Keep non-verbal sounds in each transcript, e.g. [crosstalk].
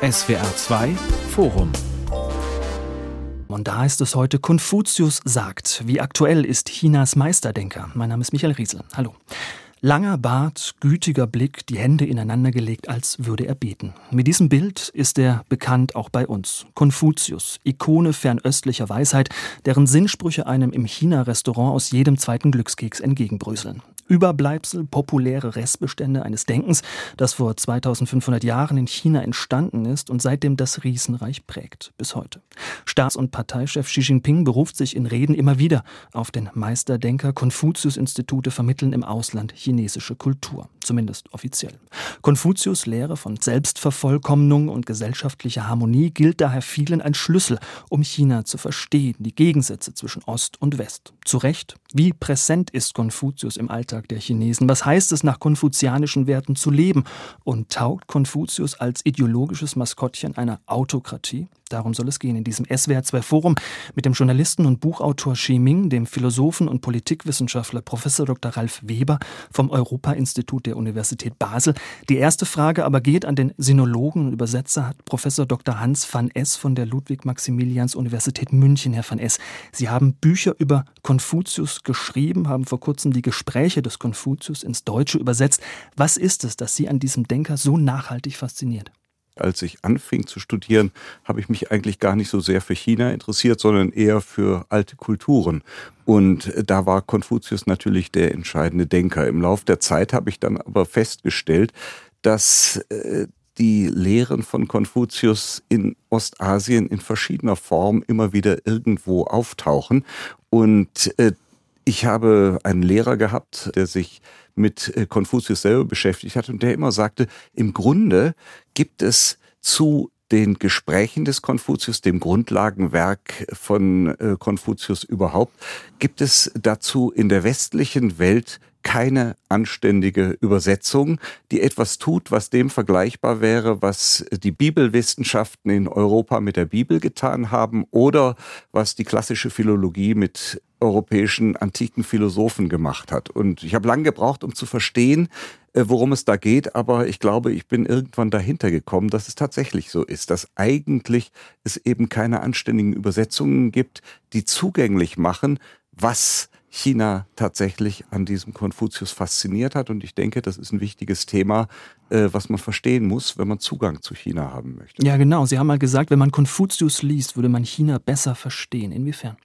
SWR 2 Forum und da heißt es heute, Konfuzius sagt, wie aktuell ist Chinas Meisterdenker. Mein Name ist Michael Riesel. Hallo. Langer Bart, gütiger Blick, die Hände ineinandergelegt, als würde er beten. Mit diesem Bild ist er bekannt auch bei uns. Konfuzius, Ikone fernöstlicher Weisheit, deren Sinnsprüche einem im China-Restaurant aus jedem zweiten Glückskeks entgegenbröseln. Überbleibsel, populäre Restbestände eines Denkens, das vor 2500 Jahren in China entstanden ist und seitdem das Riesenreich prägt, bis heute. Staats- und Parteichef Xi Jinping beruft sich in Reden immer wieder auf den Meisterdenker. Konfuzius-Institute vermitteln im Ausland chinesische Kultur, zumindest offiziell. Konfuzius Lehre von Selbstvervollkommnung und gesellschaftlicher Harmonie gilt daher vielen als Schlüssel, um China zu verstehen, die Gegensätze zwischen Ost und West. Zu Recht, wie präsent ist Konfuzius im Alltag der Chinesen? Was heißt es, nach konfuzianischen Werten zu leben? Und taugt Konfuzius als ideologisches Maskottchen einer Autokratie? Darum soll es gehen in diesem SWR2 Forum mit dem Journalisten und Buchautor Xi Ming, dem Philosophen und Politikwissenschaftler Professor Dr. Ralf Weber vom Europa-Institut der Universität Basel. Die erste Frage aber geht an den Sinologen und Übersetzer hat Professor Dr. Hans van S. von der Ludwig-Maximilians-Universität München. Herr van S., Sie haben Bücher über Konfuzius geschrieben, haben vor kurzem die Gespräche des Konfuzius ins Deutsche übersetzt. Was ist es, das Sie an diesem Denker so nachhaltig fasziniert? Als ich anfing zu studieren, habe ich mich eigentlich gar nicht so sehr für China interessiert, sondern eher für alte Kulturen. Und da war Konfuzius natürlich der entscheidende Denker. Im Lauf der Zeit habe ich dann aber festgestellt, dass äh, die Lehren von Konfuzius in Ostasien in verschiedener Form immer wieder irgendwo auftauchen. Und äh, ich habe einen Lehrer gehabt, der sich mit äh, Konfuzius selber beschäftigt hat und der immer sagte, im Grunde gibt es zu den Gesprächen des Konfuzius, dem Grundlagenwerk von äh, Konfuzius überhaupt, gibt es dazu in der westlichen Welt keine anständige Übersetzung, die etwas tut, was dem vergleichbar wäre, was die Bibelwissenschaften in Europa mit der Bibel getan haben oder was die klassische Philologie mit europäischen antiken Philosophen gemacht hat. Und ich habe lange gebraucht, um zu verstehen, äh, worum es da geht, aber ich glaube, ich bin irgendwann dahinter gekommen, dass es tatsächlich so ist, dass eigentlich es eben keine anständigen Übersetzungen gibt, die zugänglich machen, was China tatsächlich an diesem Konfuzius fasziniert hat. Und ich denke, das ist ein wichtiges Thema, äh, was man verstehen muss, wenn man Zugang zu China haben möchte. Ja, genau. Sie haben mal gesagt, wenn man Konfuzius liest, würde man China besser verstehen. Inwiefern?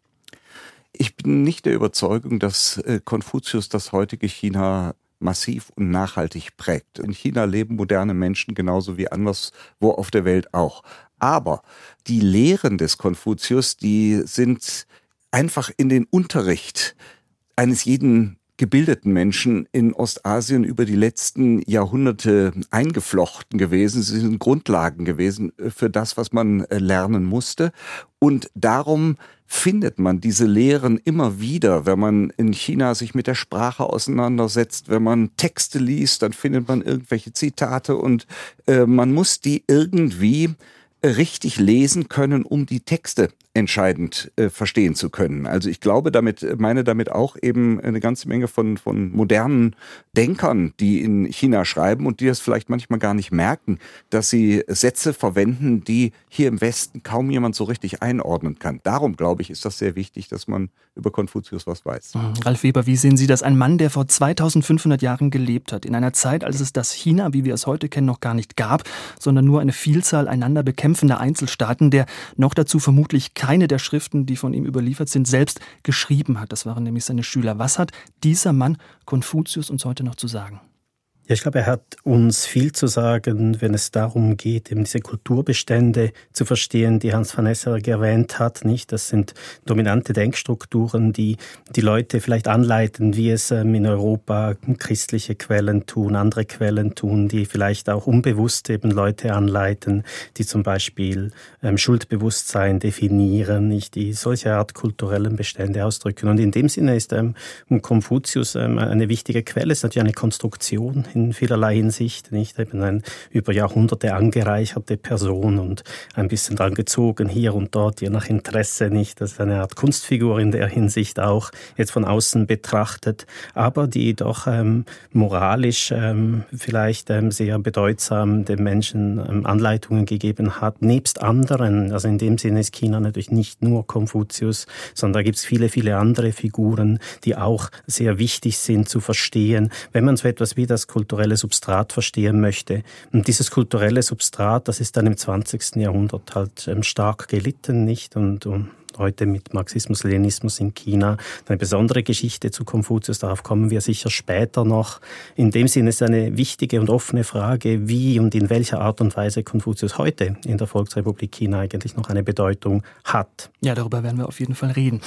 Ich bin nicht der Überzeugung, dass äh, Konfuzius das heutige China massiv und nachhaltig prägt. In China leben moderne Menschen genauso wie anderswo auf der Welt auch. Aber die Lehren des Konfuzius, die sind einfach in den Unterricht eines jeden gebildeten Menschen in Ostasien über die letzten Jahrhunderte eingeflochten gewesen. Sie sind Grundlagen gewesen für das, was man äh, lernen musste. Und darum findet man diese Lehren immer wieder, wenn man in China sich mit der Sprache auseinandersetzt, wenn man Texte liest, dann findet man irgendwelche Zitate und äh, man muss die irgendwie richtig lesen können, um die Texte entscheidend äh, verstehen zu können. Also ich glaube damit, meine damit auch eben eine ganze Menge von, von modernen Denkern, die in China schreiben und die das vielleicht manchmal gar nicht merken, dass sie Sätze verwenden, die hier im Westen kaum jemand so richtig einordnen kann. Darum glaube ich, ist das sehr wichtig, dass man über Konfuzius was weiß. Mhm. Ralf Weber, wie sehen Sie das? Ein Mann, der vor 2500 Jahren gelebt hat, in einer Zeit, als es das China, wie wir es heute kennen, noch gar nicht gab, sondern nur eine Vielzahl einander bekämpfender Einzelstaaten, der noch dazu vermutlich keine der Schriften, die von ihm überliefert sind, selbst geschrieben hat. Das waren nämlich seine Schüler. Was hat dieser Mann Konfuzius uns heute noch zu sagen? Ja, ich glaube, er hat uns viel zu sagen, wenn es darum geht, eben diese Kulturbestände zu verstehen, die Hans van Esser erwähnt hat, nicht? Das sind dominante Denkstrukturen, die die Leute vielleicht anleiten, wie es ähm, in Europa christliche Quellen tun, andere Quellen tun, die vielleicht auch unbewusst eben Leute anleiten, die zum Beispiel ähm, Schuldbewusstsein definieren, nicht? Die solche Art kulturellen Bestände ausdrücken. Und in dem Sinne ist ähm, Konfuzius ähm, eine wichtige Quelle, es ist natürlich eine Konstruktion in vielerlei Hinsicht, nicht eben ein über Jahrhunderte angereicherte Person und ein bisschen dran gezogen hier und dort, je nach Interesse, nicht. Das ist eine Art Kunstfigur in der Hinsicht auch, jetzt von außen betrachtet, aber die doch ähm, moralisch ähm, vielleicht ähm, sehr bedeutsam den Menschen ähm, Anleitungen gegeben hat, nebst anderen. Also in dem Sinne ist China natürlich nicht nur Konfuzius, sondern da gibt es viele, viele andere Figuren, die auch sehr wichtig sind zu verstehen, wenn man so etwas wie das kulturelle Substrat verstehen möchte. Und dieses kulturelle Substrat, das ist dann im 20. Jahrhundert halt ähm, stark gelitten, nicht? Und, und heute mit Marxismus, Leninismus in China. Eine besondere Geschichte zu Konfuzius, darauf kommen wir sicher später noch. In dem Sinne ist eine wichtige und offene Frage, wie und in welcher Art und Weise Konfuzius heute in der Volksrepublik China eigentlich noch eine Bedeutung hat. Ja, darüber werden wir auf jeden Fall reden.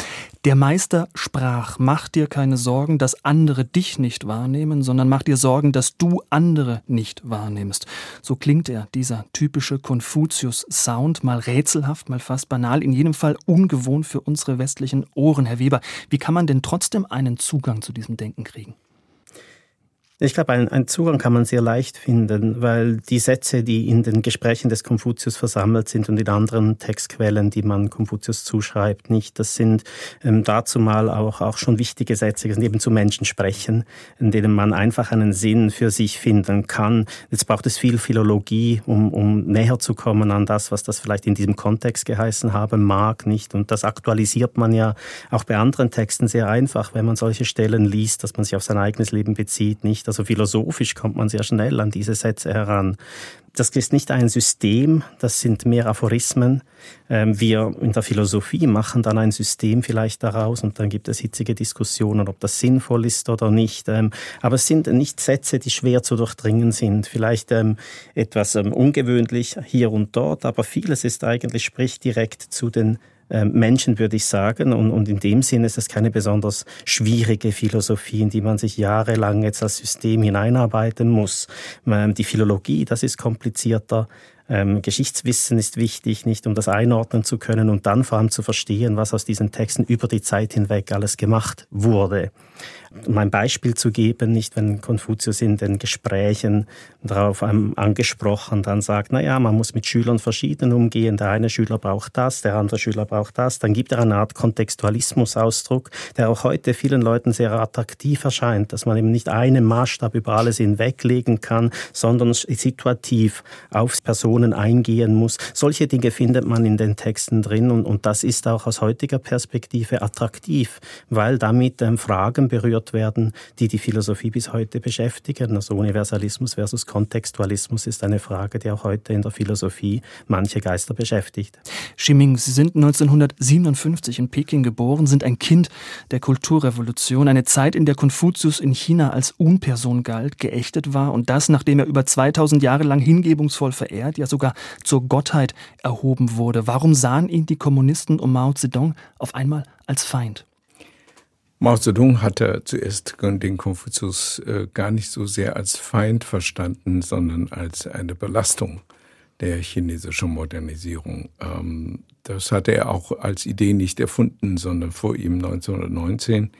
Der Meister sprach, mach dir keine Sorgen, dass andere dich nicht wahrnehmen, sondern mach dir Sorgen, dass du andere nicht wahrnimmst. So klingt er, dieser typische Konfuzius-Sound, mal rätselhaft, mal fast banal, in jedem Fall ungewöhnlich ungewohnt für unsere westlichen Ohren, Herr Weber. Wie kann man denn trotzdem einen Zugang zu diesem Denken kriegen? Ich glaube, einen Zugang kann man sehr leicht finden, weil die Sätze, die in den Gesprächen des Konfuzius versammelt sind und in anderen Textquellen, die man Konfuzius zuschreibt, nicht, das sind ähm, dazu mal auch, auch schon wichtige Sätze, die eben zu Menschen sprechen, in denen man einfach einen Sinn für sich finden kann. Jetzt braucht es viel Philologie, um, um näher zu kommen an das, was das vielleicht in diesem Kontext geheißen haben mag, nicht? Und das aktualisiert man ja auch bei anderen Texten sehr einfach, wenn man solche Stellen liest, dass man sich auf sein eigenes Leben bezieht, nicht? Also philosophisch kommt man sehr schnell an diese Sätze heran. Das ist nicht ein System, das sind mehr Aphorismen. Ähm, wir in der Philosophie machen dann ein System vielleicht daraus und dann gibt es hitzige Diskussionen, ob das sinnvoll ist oder nicht. Ähm, aber es sind nicht Sätze, die schwer zu durchdringen sind. Vielleicht ähm, etwas ungewöhnlich hier und dort, aber vieles ist eigentlich, spricht direkt zu den Menschen, würde ich sagen. Und, und in dem Sinne ist es keine besonders schwierige Philosophie, in die man sich jahrelang jetzt als System hineinarbeiten muss. Ähm, die Philologie, das ist komplizierter. Ähm, Geschichtswissen ist wichtig, nicht um das einordnen zu können und dann vor allem zu verstehen, was aus diesen Texten über die Zeit hinweg alles gemacht wurde um ein Beispiel zu geben, nicht wenn Konfuzius in den Gesprächen darauf angesprochen dann sagt, na ja, man muss mit Schülern verschieden umgehen. Der eine Schüler braucht das, der andere Schüler braucht das. Dann gibt er eine Art Kontextualismusausdruck, der auch heute vielen Leuten sehr attraktiv erscheint, dass man eben nicht einen Maßstab über alles hinweglegen kann, sondern situativ auf Personen eingehen muss. Solche Dinge findet man in den Texten drin und, und das ist auch aus heutiger Perspektive attraktiv, weil damit ähm, Fragen berührt werden, die die Philosophie bis heute beschäftigen. Also Universalismus versus Kontextualismus ist eine Frage, die auch heute in der Philosophie manche Geister beschäftigt. Ximing, Sie sind 1957 in Peking geboren, sind ein Kind der Kulturrevolution, eine Zeit, in der Konfuzius in China als Unperson galt, geächtet war und das, nachdem er über 2000 Jahre lang hingebungsvoll verehrt, ja sogar zur Gottheit erhoben wurde. Warum sahen ihn die Kommunisten um Mao Zedong auf einmal als Feind? Mao Zedong hatte zuerst den Konfuzius äh, gar nicht so sehr als Feind verstanden, sondern als eine Belastung der chinesischen Modernisierung. Ähm, das hatte er auch als Idee nicht erfunden, sondern vor ihm 1919,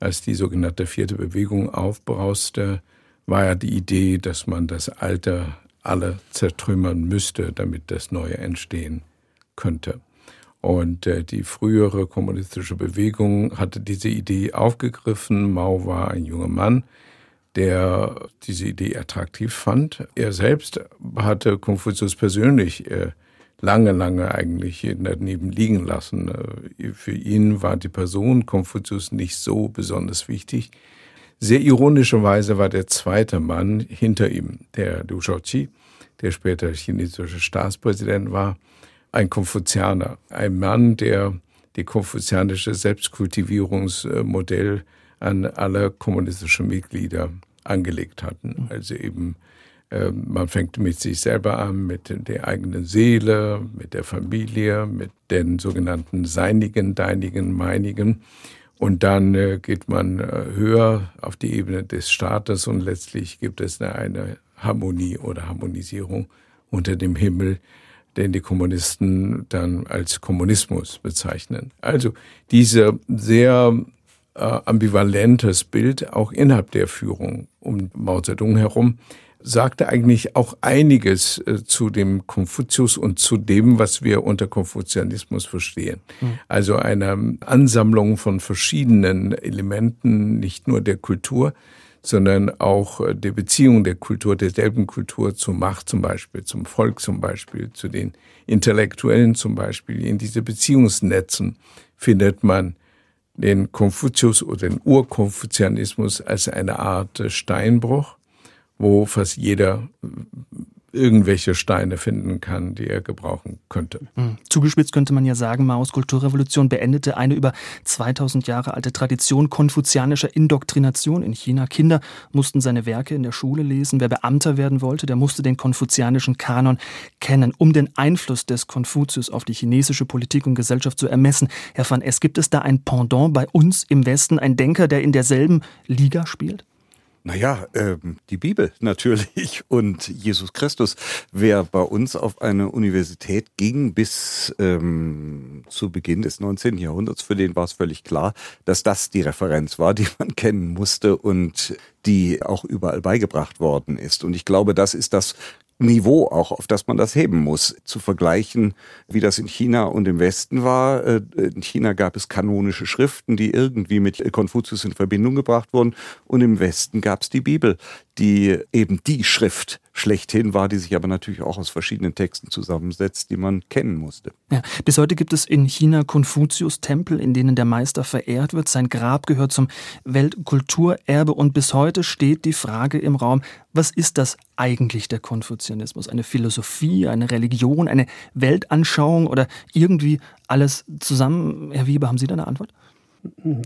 als die sogenannte vierte Bewegung aufbrauste, war ja die Idee, dass man das Alte alle zertrümmern müsste, damit das Neue entstehen könnte. Und äh, die frühere kommunistische Bewegung hatte diese Idee aufgegriffen. Mao war ein junger Mann, der diese Idee attraktiv fand. Er selbst hatte Konfuzius persönlich äh, lange, lange eigentlich daneben liegen lassen. Äh, für ihn war die Person Konfuzius nicht so besonders wichtig. Sehr ironischerweise war der zweite Mann hinter ihm, der Liu Shaoqi, der später chinesische Staatspräsident war, ein Konfuzianer, ein Mann, der die konfuzianische Selbstkultivierungsmodell an alle kommunistischen Mitglieder angelegt hatten. Also eben, äh, man fängt mit sich selber an, mit der eigenen Seele, mit der Familie, mit den sogenannten Seinigen, Deinigen, Meinigen. Und dann äh, geht man äh, höher auf die Ebene des Staates und letztlich gibt es eine Harmonie oder Harmonisierung unter dem Himmel, den die Kommunisten dann als Kommunismus bezeichnen. Also diese sehr äh, ambivalentes Bild auch innerhalb der Führung um Mao Zedong herum sagte eigentlich auch einiges äh, zu dem Konfuzius und zu dem, was wir unter Konfuzianismus verstehen. Mhm. Also eine Ansammlung von verschiedenen Elementen, nicht nur der Kultur, sondern auch äh, der Beziehung der Kultur, derselben Kultur zur Macht zum Beispiel, zum Volk zum Beispiel, zu den Intellektuellen zum Beispiel. In diese Beziehungsnetzen findet man den Konfuzius oder den Urkonfuzianismus als eine Art Steinbruch wo fast jeder irgendwelche Steine finden kann, die er gebrauchen könnte. Hm. Zugespitzt könnte man ja sagen, Maos Kulturrevolution beendete eine über 2000 Jahre alte Tradition konfuzianischer Indoktrination in China. Kinder mussten seine Werke in der Schule lesen. Wer Beamter werden wollte, der musste den konfuzianischen Kanon kennen, um den Einfluss des Konfuzius auf die chinesische Politik und Gesellschaft zu ermessen. Herr van Es, gibt es da ein Pendant bei uns im Westen, ein Denker, der in derselben Liga spielt? Naja, ähm, die Bibel [laughs] natürlich und Jesus Christus. Wer bei uns auf eine Universität ging bis ähm, zu Beginn des 19. Jahrhunderts, für den war es völlig klar, dass das die Referenz war, die man [laughs] kennen musste und die auch überall beigebracht worden ist. Und ich glaube, das ist das Niveau auch, auf das man das heben muss. Zu vergleichen, wie das in China und im Westen war. Äh, in China gab es kanonische Schriften, die irgendwie mit Konfuzius in Verbindung gebracht wurden. Und im Westen gab es die Bibel, die eben die Schrift schlechthin war, die sich aber natürlich auch aus verschiedenen Texten zusammensetzt, die man kennen musste. Ja, bis heute gibt es in China Konfuzius-Tempel, in denen der Meister verehrt wird. Sein Grab gehört zum Weltkulturerbe und bis heute steht die Frage im Raum, was ist das eigentlich der Konfuzianismus? Eine Philosophie, eine Religion, eine Weltanschauung oder irgendwie alles zusammen? Herr Wieber, haben Sie da eine Antwort?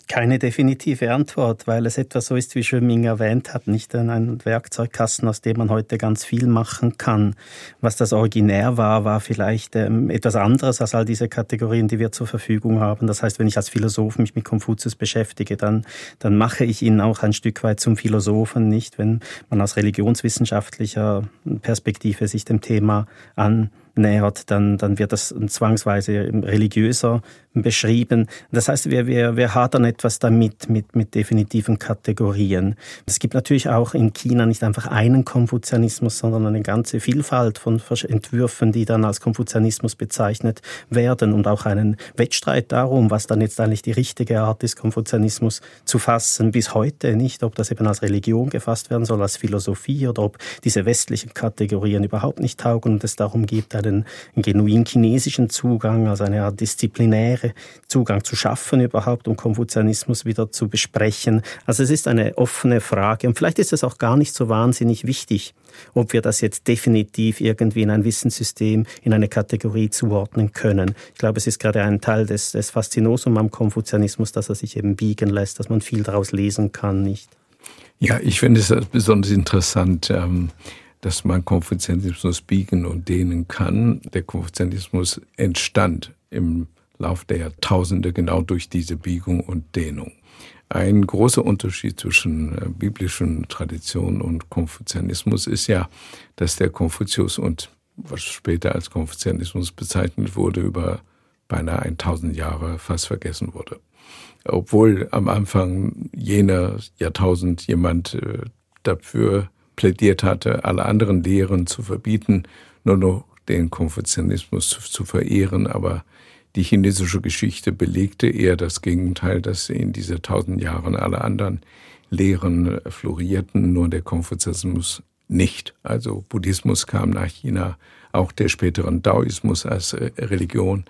Keine definitive Antwort, weil es etwas so ist, wie Schwimming erwähnt hat, nicht ein Werkzeugkasten, aus dem man heute ganz viel machen kann. Was das Originär war, war vielleicht ähm, etwas anderes als all diese Kategorien, die wir zur Verfügung haben. Das heißt, wenn ich als Philosoph mich mit Konfuzius beschäftige, dann, dann mache ich ihn auch ein Stück weit zum Philosophen, nicht? Wenn man aus religionswissenschaftlicher Perspektive sich dem Thema an nähert, dann, dann wird das zwangsweise religiöser beschrieben. Das heißt, wir, wir, wir hadern etwas damit, mit, mit definitiven Kategorien. Es gibt natürlich auch in China nicht einfach einen Konfuzianismus, sondern eine ganze Vielfalt von Entwürfen, die dann als Konfuzianismus bezeichnet werden und auch einen Wettstreit darum, was dann jetzt eigentlich die richtige Art ist, Konfuzianismus zu fassen, bis heute nicht, ob das eben als Religion gefasst werden soll, als Philosophie oder ob diese westlichen Kategorien überhaupt nicht taugen und es darum gibt, einen genuin chinesischen Zugang, also eine Art disziplinäre Zugang zu schaffen überhaupt, um Konfuzianismus wieder zu besprechen. Also es ist eine offene Frage und vielleicht ist es auch gar nicht so wahnsinnig wichtig, ob wir das jetzt definitiv irgendwie in ein Wissenssystem, in eine Kategorie zuordnen können. Ich glaube, es ist gerade ein Teil des, des Faszinosum am Konfuzianismus, dass er sich eben biegen lässt, dass man viel daraus lesen kann, nicht? Ja, ich finde es besonders interessant. Ähm dass man Konfuzianismus biegen und dehnen kann. Der Konfuzianismus entstand im Lauf der Jahrtausende genau durch diese Biegung und Dehnung. Ein großer Unterschied zwischen äh, biblischen Tradition und Konfuzianismus ist ja, dass der Konfuzius und was später als Konfuzianismus bezeichnet wurde, über beinahe 1000 Jahre fast vergessen wurde. Obwohl am Anfang jener Jahrtausend jemand äh, dafür plädiert hatte, alle anderen Lehren zu verbieten, nur noch den Konfuzianismus zu verehren, aber die chinesische Geschichte belegte eher das Gegenteil, dass in diese tausend Jahren alle anderen Lehren florierten, nur der Konfuzianismus nicht. Also Buddhismus kam nach China, auch der späteren Daoismus als Religion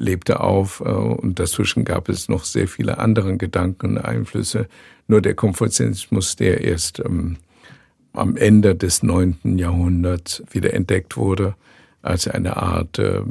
lebte auf äh, und dazwischen gab es noch sehr viele andere Gedanken, Einflüsse. Nur der Konfuzianismus, der erst ähm, am Ende des neunten Jahrhunderts wieder entdeckt wurde als eine Art äh,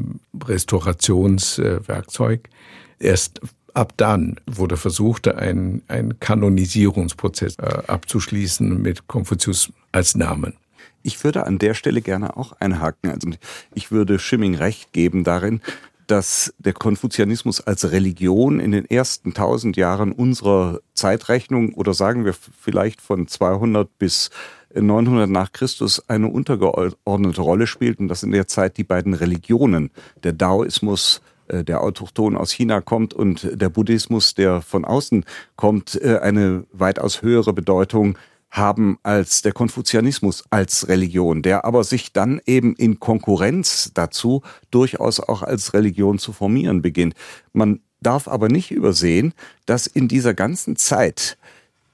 Restaurationswerkzeug. Äh, Erst ab dann wurde versucht, ein, ein Kanonisierungsprozess äh, abzuschließen mit Konfuzius als Namen. Ich würde an der Stelle gerne auch einhaken. Also ich würde Schimming recht geben darin, dass der Konfuzianismus als Religion in den ersten tausend Jahren unserer Zeitrechnung oder sagen wir vielleicht von 200 bis 900 nach Christus eine untergeordnete Rolle spielt und dass in der Zeit die beiden Religionen, der Daoismus äh, der Autochton aus China kommt und der Buddhismus, der von außen kommt, äh, eine weitaus höhere Bedeutung haben als der Konfuzianismus als Religion, der aber sich dann eben in Konkurrenz dazu durchaus auch als Religion zu formieren beginnt. Man darf aber nicht übersehen, dass in dieser ganzen Zeit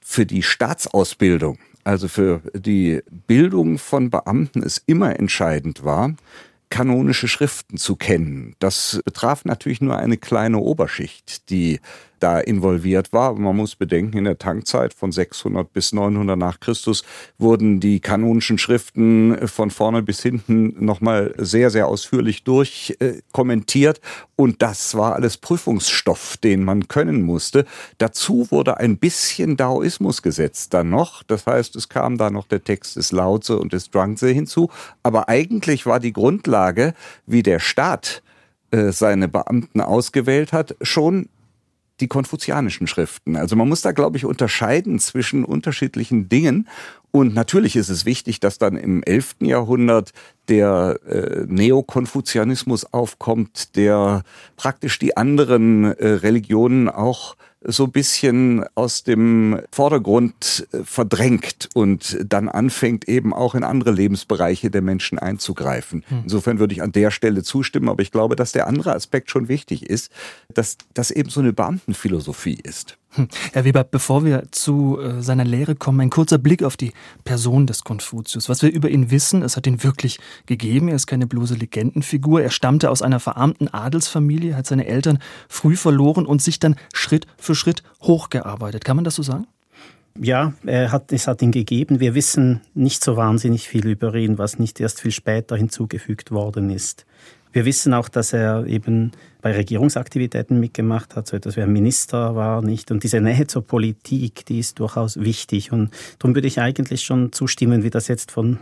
für die Staatsausbildung, also für die Bildung von Beamten es immer entscheidend war, kanonische Schriften zu kennen. Das betraf natürlich nur eine kleine Oberschicht, die da involviert war. Man muss bedenken, in der Tankzeit von 600 bis 900 nach Christus wurden die kanonischen Schriften von vorne bis hinten nochmal sehr, sehr ausführlich durchkommentiert. Und das war alles Prüfungsstoff, den man können musste. Dazu wurde ein bisschen Daoismus gesetzt dann noch. Das heißt, es kam da noch der Text des Laozi und des Zhuangzi hinzu. Aber eigentlich war die Grundlage, wie der Staat äh, seine Beamten ausgewählt hat, schon die konfuzianischen Schriften. Also man muss da, glaube ich, unterscheiden zwischen unterschiedlichen Dingen. Und natürlich ist es wichtig, dass dann im 11. Jahrhundert der äh, Neokonfuzianismus aufkommt, der praktisch die anderen äh, Religionen auch so ein bisschen aus dem Vordergrund äh, verdrängt und dann anfängt eben auch in andere Lebensbereiche der Menschen einzugreifen. Hm. Insofern würde ich an der Stelle zustimmen, aber ich glaube, dass der andere Aspekt schon wichtig ist, dass das eben so eine Beamtenphilosophie ist. Herr Weber, bevor wir zu äh, seiner Lehre kommen, ein kurzer Blick auf die Person des Konfuzius. Was wir über ihn wissen, es hat ihn wirklich gegeben. Er ist keine bloße Legendenfigur. Er stammte aus einer verarmten Adelsfamilie, hat seine Eltern früh verloren und sich dann Schritt für Schritt hochgearbeitet. Kann man das so sagen? Ja, er hat, es hat ihn gegeben. Wir wissen nicht so wahnsinnig viel über ihn, was nicht erst viel später hinzugefügt worden ist. Wir wissen auch, dass er eben bei Regierungsaktivitäten mitgemacht hat, so etwas wie ein Minister war, nicht? Und diese Nähe zur Politik, die ist durchaus wichtig. Und darum würde ich eigentlich schon zustimmen, wie das jetzt von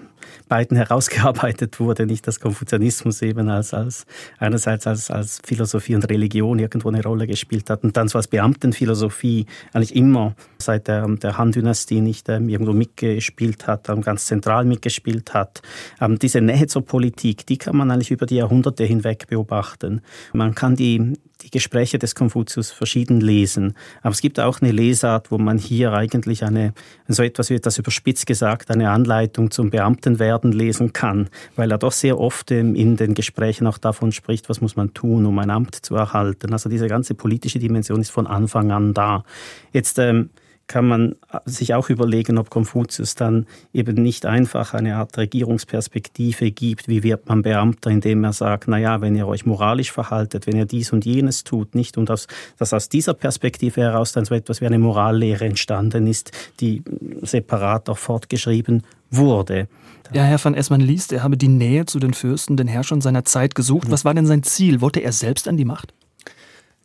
beiden [laughs] herausgearbeitet wurde, nicht, dass Konfuzianismus eben als, als einerseits als, als Philosophie und Religion irgendwo eine Rolle gespielt hat und dann so als Beamtenphilosophie eigentlich immer seit der, der Han-Dynastie nicht ähm, irgendwo mitgespielt hat, ähm, ganz zentral mitgespielt hat. Ähm, diese Nähe zur Politik, die kann man eigentlich über die Jahrhunderte hinweg beobachten. Man kann die, die Gespräche des Konfuzius verschieden lesen. Aber es gibt auch eine Lesart, wo man hier eigentlich eine, so etwas wie das überspitzt gesagt, eine Anleitung zum Beamtenwerden lesen kann, weil er doch sehr oft in den Gesprächen auch davon spricht, was muss man tun, um ein Amt zu erhalten. Also diese ganze politische Dimension ist von Anfang an da. Jetzt, ähm, kann man sich auch überlegen, ob Konfuzius dann eben nicht einfach eine Art Regierungsperspektive gibt, wie wird man Beamter, indem er sagt, na ja, wenn ihr euch moralisch verhaltet, wenn ihr dies und jenes tut, nicht und dass, dass aus dieser Perspektive heraus dann so etwas wie eine Morallehre entstanden ist, die separat auch fortgeschrieben wurde. Ja, Herr van Essmann liest, er habe die Nähe zu den Fürsten, den Herrschern seiner Zeit gesucht. Was war denn sein Ziel? Wollte er selbst an die Macht?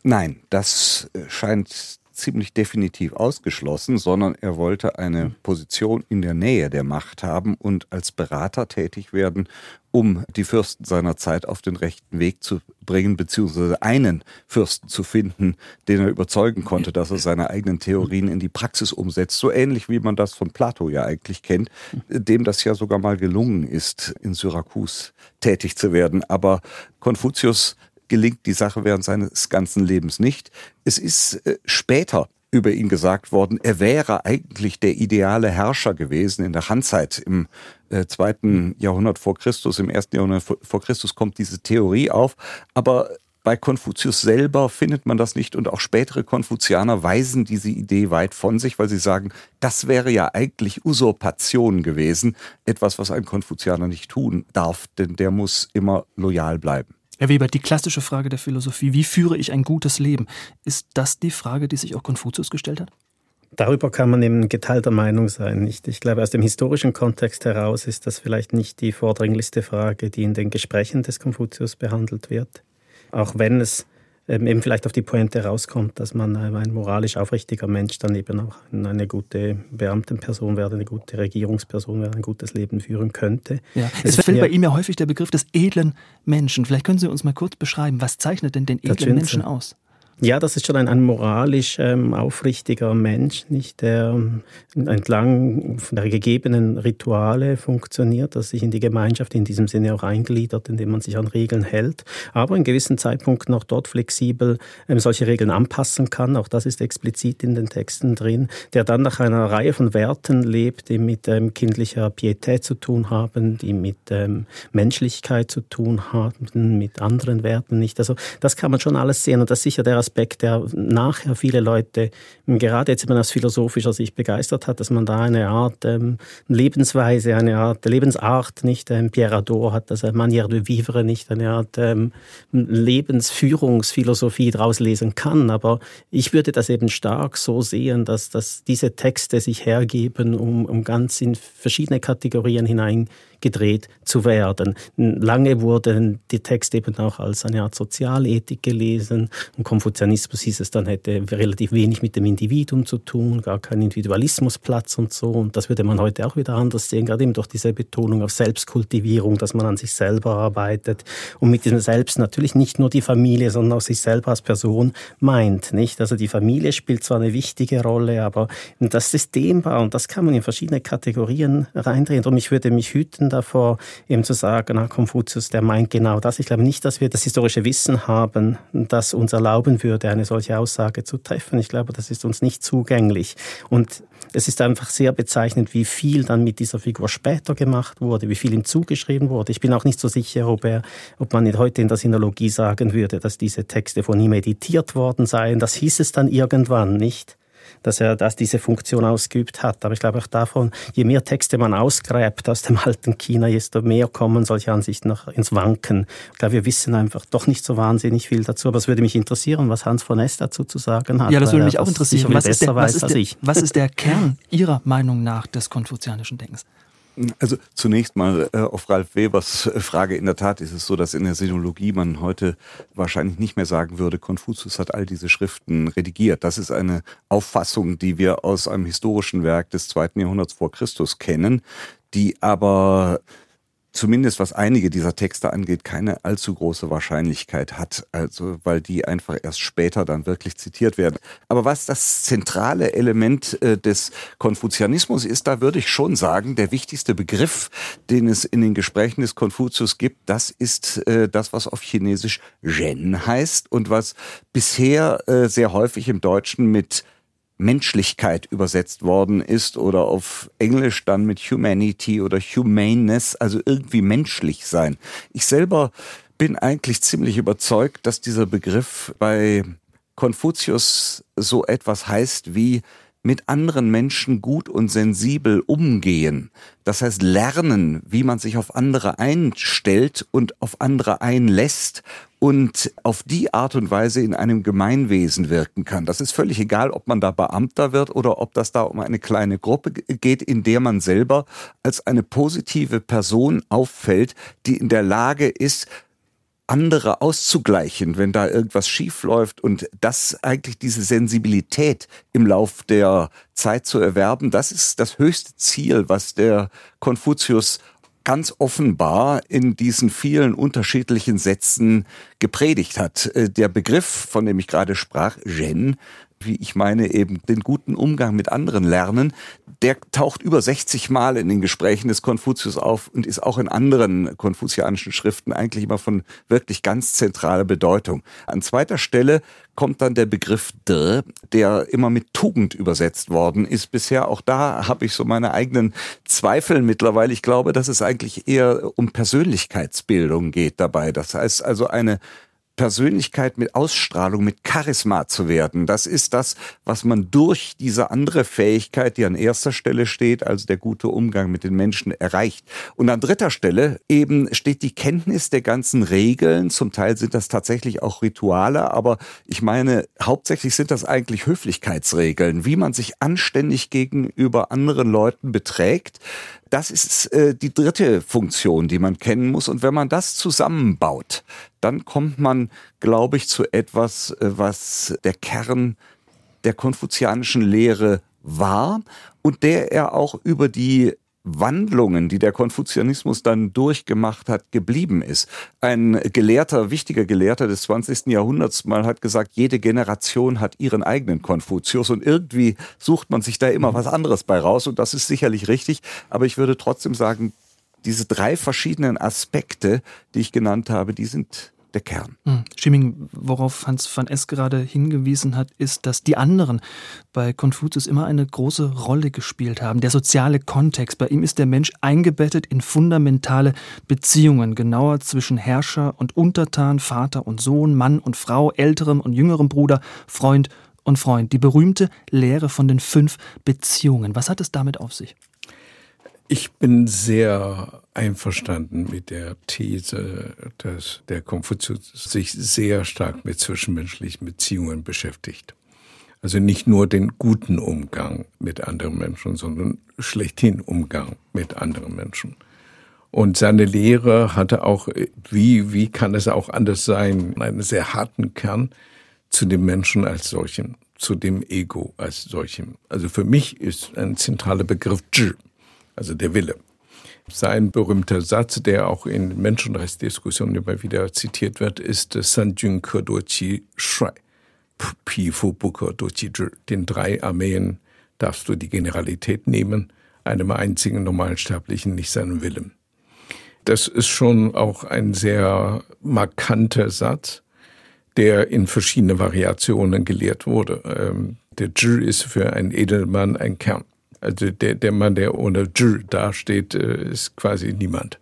Nein, das scheint ziemlich definitiv ausgeschlossen, sondern er wollte eine Position in der Nähe der Macht haben und als Berater tätig werden, um die Fürsten seiner Zeit auf den rechten Weg zu bringen, beziehungsweise einen Fürsten zu finden, den er überzeugen konnte, dass er seine eigenen Theorien in die Praxis umsetzt. So ähnlich wie man das von Plato ja eigentlich kennt, dem das ja sogar mal gelungen ist, in Syrakus tätig zu werden. Aber Konfuzius gelingt die Sache während seines ganzen Lebens nicht. Es ist äh, später über ihn gesagt worden, er wäre eigentlich der ideale Herrscher gewesen in der Handzeit im äh, zweiten Jahrhundert vor Christus, im ersten Jahrhundert vor Christus kommt diese Theorie auf, aber bei Konfuzius selber findet man das nicht und auch spätere Konfuzianer weisen diese Idee weit von sich, weil sie sagen, das wäre ja eigentlich Usurpation gewesen, etwas, was ein Konfuzianer nicht tun darf, denn der muss immer loyal bleiben. Herr Weber, die klassische Frage der Philosophie, wie führe ich ein gutes Leben? Ist das die Frage, die sich auch Konfuzius gestellt hat? Darüber kann man eben geteilter Meinung sein. Nicht? Ich glaube, aus dem historischen Kontext heraus ist das vielleicht nicht die vordringlichste Frage, die in den Gesprächen des Konfuzius behandelt wird. Auch wenn es eben vielleicht auf die Pointe rauskommt, dass man ähm, ein moralisch aufrichtiger Mensch dann eben auch eine gute Beamtenperson wäre, eine gute Regierungsperson wäre, ein gutes Leben führen könnte. Ja. Es, es fällt bei ihm ja häufig der Begriff des edlen Menschen. Vielleicht können Sie uns mal kurz beschreiben, was zeichnet denn den edlen Menschen aus? Ja, das ist schon ein, ein moralisch ähm, aufrichtiger Mensch, nicht der ähm, entlang der gegebenen Rituale funktioniert, dass sich in die Gemeinschaft in diesem Sinne auch eingliedert, indem man sich an Regeln hält, aber in gewissen Zeitpunkten auch dort flexibel ähm, solche Regeln anpassen kann. Auch das ist explizit in den Texten drin, der dann nach einer Reihe von Werten lebt, die mit ähm, kindlicher Pietät zu tun haben, die mit ähm, Menschlichkeit zu tun haben, mit anderen Werten nicht. Also das kann man schon alles sehen und das ist sicher der Aspekt, der nachher viele Leute, gerade jetzt, wenn man aus philosophischer Sicht begeistert hat, dass man da eine Art ähm, Lebensweise, eine Art Lebensart, nicht ähm, Pierre Ador hat das äh, Manière de vivre, nicht eine Art ähm, Lebensführungsphilosophie daraus lesen kann. Aber ich würde das eben stark so sehen, dass, dass diese Texte sich hergeben, um, um ganz in verschiedene Kategorien hinein gedreht zu werden. Lange wurden die Texte eben auch als eine Art Sozialethik gelesen. Und Konfuzianismus hieß es dann, hätte relativ wenig mit dem Individuum zu tun, gar kein Individualismusplatz und so. Und das würde man heute auch wieder anders sehen, gerade eben durch diese Betonung auf Selbstkultivierung, dass man an sich selber arbeitet und mit diesem Selbst natürlich nicht nur die Familie, sondern auch sich selber als Person meint, nicht? Also die Familie spielt zwar eine wichtige Rolle, aber das Systembau, und das kann man in verschiedene Kategorien reindrehen. Darum ich würde mich hüten, davor, eben zu sagen, na, Konfuzius, der meint genau das. Ich glaube nicht, dass wir das historische Wissen haben, das uns erlauben würde, eine solche Aussage zu treffen. Ich glaube, das ist uns nicht zugänglich. Und es ist einfach sehr bezeichnend, wie viel dann mit dieser Figur später gemacht wurde, wie viel ihm zugeschrieben wurde. Ich bin auch nicht so sicher, ob, er, ob man heute in der Sinologie sagen würde, dass diese Texte von ihm editiert worden seien. Das hieß es dann irgendwann nicht dass er das, diese Funktion ausgeübt hat. Aber ich glaube auch davon, je mehr Texte man ausgräbt aus dem alten China, desto mehr kommen solche Ansichten noch ins Wanken. Ich glaube, wir wissen einfach doch nicht so wahnsinnig viel dazu. Aber es würde mich interessieren, was Hans von Ness dazu zu sagen hat. Ja, das würde mich auch interessieren. Was ist, der, was, ist der, was ist der Kern Ihrer Meinung nach des konfuzianischen Denkens? Also zunächst mal äh, auf Ralf Webers äh, Frage. In der Tat ist es so, dass in der Sinologie man heute wahrscheinlich nicht mehr sagen würde, Konfuzius hat all diese Schriften redigiert. Das ist eine Auffassung, die wir aus einem historischen Werk des zweiten Jahrhunderts vor Christus kennen, die aber zumindest was einige dieser Texte angeht, keine allzu große Wahrscheinlichkeit hat, also weil die einfach erst später dann wirklich zitiert werden. Aber was das zentrale Element äh, des Konfuzianismus ist, da würde ich schon sagen, der wichtigste Begriff, den es in den Gesprächen des Konfuzius gibt, das ist äh, das, was auf Chinesisch Zhen heißt und was bisher äh, sehr häufig im Deutschen mit Menschlichkeit übersetzt worden ist oder auf Englisch dann mit Humanity oder Humaneness, also irgendwie menschlich sein. Ich selber bin eigentlich ziemlich überzeugt, dass dieser Begriff bei Konfuzius so etwas heißt wie mit anderen Menschen gut und sensibel umgehen. Das heißt, lernen, wie man sich auf andere einstellt und auf andere einlässt und auf die Art und Weise in einem Gemeinwesen wirken kann. Das ist völlig egal, ob man da Beamter wird oder ob das da um eine kleine Gruppe geht, in der man selber als eine positive Person auffällt, die in der Lage ist, andere auszugleichen, wenn da irgendwas schief läuft und das eigentlich diese Sensibilität im Lauf der Zeit zu erwerben, das ist das höchste Ziel, was der Konfuzius ganz offenbar in diesen vielen unterschiedlichen Sätzen gepredigt hat. Äh, der Begriff, von dem ich gerade sprach, Zen, wie ich meine, eben den guten Umgang mit anderen lernen, der taucht über 60 Mal in den Gesprächen des Konfuzius auf und ist auch in anderen konfuzianischen Schriften eigentlich immer von wirklich ganz zentraler Bedeutung. An zweiter Stelle kommt dann der Begriff De, der immer mit Tugend übersetzt worden ist. Bisher auch da habe ich so meine eigenen Zweifel mittlerweile. Ich glaube, dass es eigentlich eher um Persönlichkeitsbildung geht dabei. Das heißt also eine Persönlichkeit mit Ausstrahlung, mit Charisma zu werden. Das ist das, was man durch diese andere Fähigkeit, die an erster Stelle steht, also der gute Umgang mit den Menschen, erreicht. Und an dritter Stelle eben steht die Kenntnis der ganzen Regeln. Zum Teil sind das tatsächlich auch Rituale, aber ich meine, hauptsächlich sind das eigentlich Höflichkeitsregeln, wie man sich anständig gegenüber anderen Leuten beträgt. Das ist äh, die dritte Funktion, die man kennen muss. Und wenn man das zusammenbaut, dann kommt man, glaube ich, zu etwas, äh, was der Kern der konfuzianischen Lehre war und der er auch über die Wandlungen, die der Konfuzianismus dann durchgemacht hat, geblieben ist. Ein Gelehrter, wichtiger Gelehrter des 20. Jahrhunderts mal hat gesagt, jede Generation hat ihren eigenen Konfuzius und irgendwie sucht man sich da immer was anderes bei raus und das ist sicherlich richtig, aber ich würde trotzdem sagen, diese drei verschiedenen Aspekte, die ich genannt habe, die sind der Kern. Hm. Schimming, worauf Hans van Es gerade hingewiesen hat, ist, dass die anderen bei Konfuzius immer eine große Rolle gespielt haben. Der soziale Kontext. Bei ihm ist der Mensch eingebettet in fundamentale Beziehungen, genauer zwischen Herrscher und Untertan, Vater und Sohn, Mann und Frau, älterem und jüngerem Bruder, Freund und Freund. Die berühmte Lehre von den fünf Beziehungen. Was hat es damit auf sich? Ich bin sehr einverstanden mit der These, dass der Konfuzius sich sehr stark mit zwischenmenschlichen Beziehungen beschäftigt. Also nicht nur den guten Umgang mit anderen Menschen, sondern schlechthin Umgang mit anderen Menschen. Und seine Lehre hatte auch, wie, wie kann es auch anders sein, einen sehr harten Kern zu dem Menschen als solchen, zu dem Ego als solchem. Also für mich ist ein zentraler Begriff Zhi also der Wille. Sein berühmter Satz, der auch in Menschenrechtsdiskussionen immer wieder zitiert wird, ist Sanjun Qi Shui, Pi Fu Buke Doqi Zhi. Den drei Armeen darfst du die Generalität nehmen, einem einzigen Normalsterblichen nicht seinen Willen. Das ist schon auch ein sehr markanter Satz, der in verschiedene Variationen gelehrt wurde. Ähm, der Zhi ist für einen Edelmann ein Kern. Also der, der Mann, der ohne J dasteht, äh, ist quasi niemand.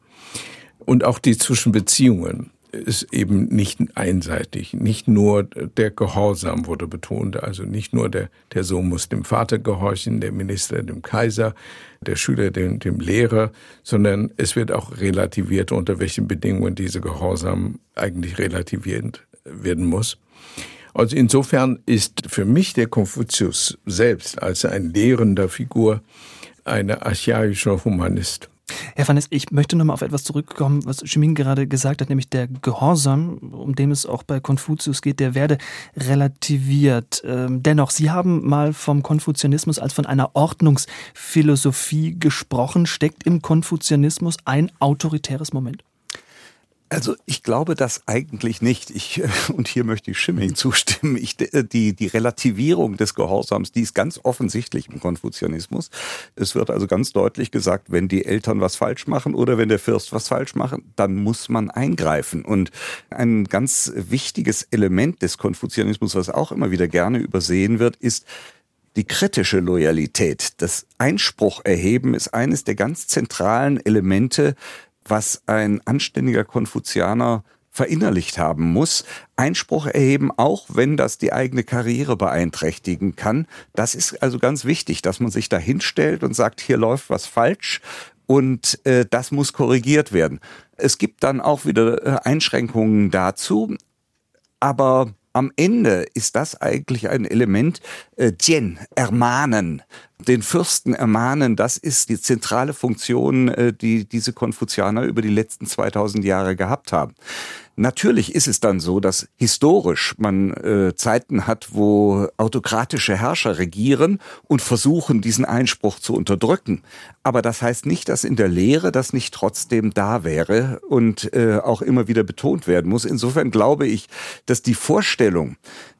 Und auch die Zwischenbeziehungen ist eben nicht einseitig. Nicht nur der Gehorsam wurde betont, also nicht nur der, der Sohn muss dem Vater gehorchen, der Minister dem Kaiser, der Schüler dem, dem Lehrer, sondern es wird auch relativiert, unter welchen Bedingungen diese Gehorsam eigentlich relativiert werden muss. Also insofern ist für mich der Konfuzius selbst als ein lehrender Figur eine archaische Humanist. Herr Vannes, ich möchte nochmal auf etwas zurückkommen, was Schiming gerade gesagt hat, nämlich der Gehorsam, um dem es auch bei Konfuzius geht, der werde relativiert. Ähm, dennoch, Sie haben mal vom Konfuzianismus als von einer Ordnungsphilosophie gesprochen. Steckt im Konfuzianismus ein autoritäres Moment? Also ich glaube das eigentlich nicht. Ich, [laughs] und hier möchte ich Schimming zustimmen. Ich, die, die Relativierung des Gehorsams, die ist ganz offensichtlich im Konfuzianismus. Es wird also ganz deutlich gesagt, wenn die Eltern was falsch machen oder wenn der Fürst was falsch macht, dann muss man eingreifen. Und ein ganz wichtiges Element des Konfuzianismus, was auch immer wieder gerne übersehen wird, ist, die kritische Loyalität, das Einspruch erheben ist eines der ganz zentralen Elemente was ein anständiger Konfuzianer verinnerlicht haben muss, Einspruch erheben, auch wenn das die eigene Karriere beeinträchtigen kann. Das ist also ganz wichtig, dass man sich da hinstellt und sagt, hier läuft was falsch und äh, das muss korrigiert werden. Es gibt dann auch wieder äh, Einschränkungen dazu, aber am Ende ist das eigentlich ein Element, äh, Tien, ermahnen, den Fürsten ermahnen, das ist die zentrale Funktion, äh, die diese Konfuzianer über die letzten 2000 Jahre gehabt haben. Natürlich ist es dann so, dass historisch man äh, Zeiten hat, wo autokratische Herrscher regieren und versuchen, diesen Einspruch zu unterdrücken. Aber das heißt nicht, dass in der Lehre das nicht trotzdem da wäre und äh, auch immer wieder betont werden muss. Insofern glaube ich, dass die Vorstellung,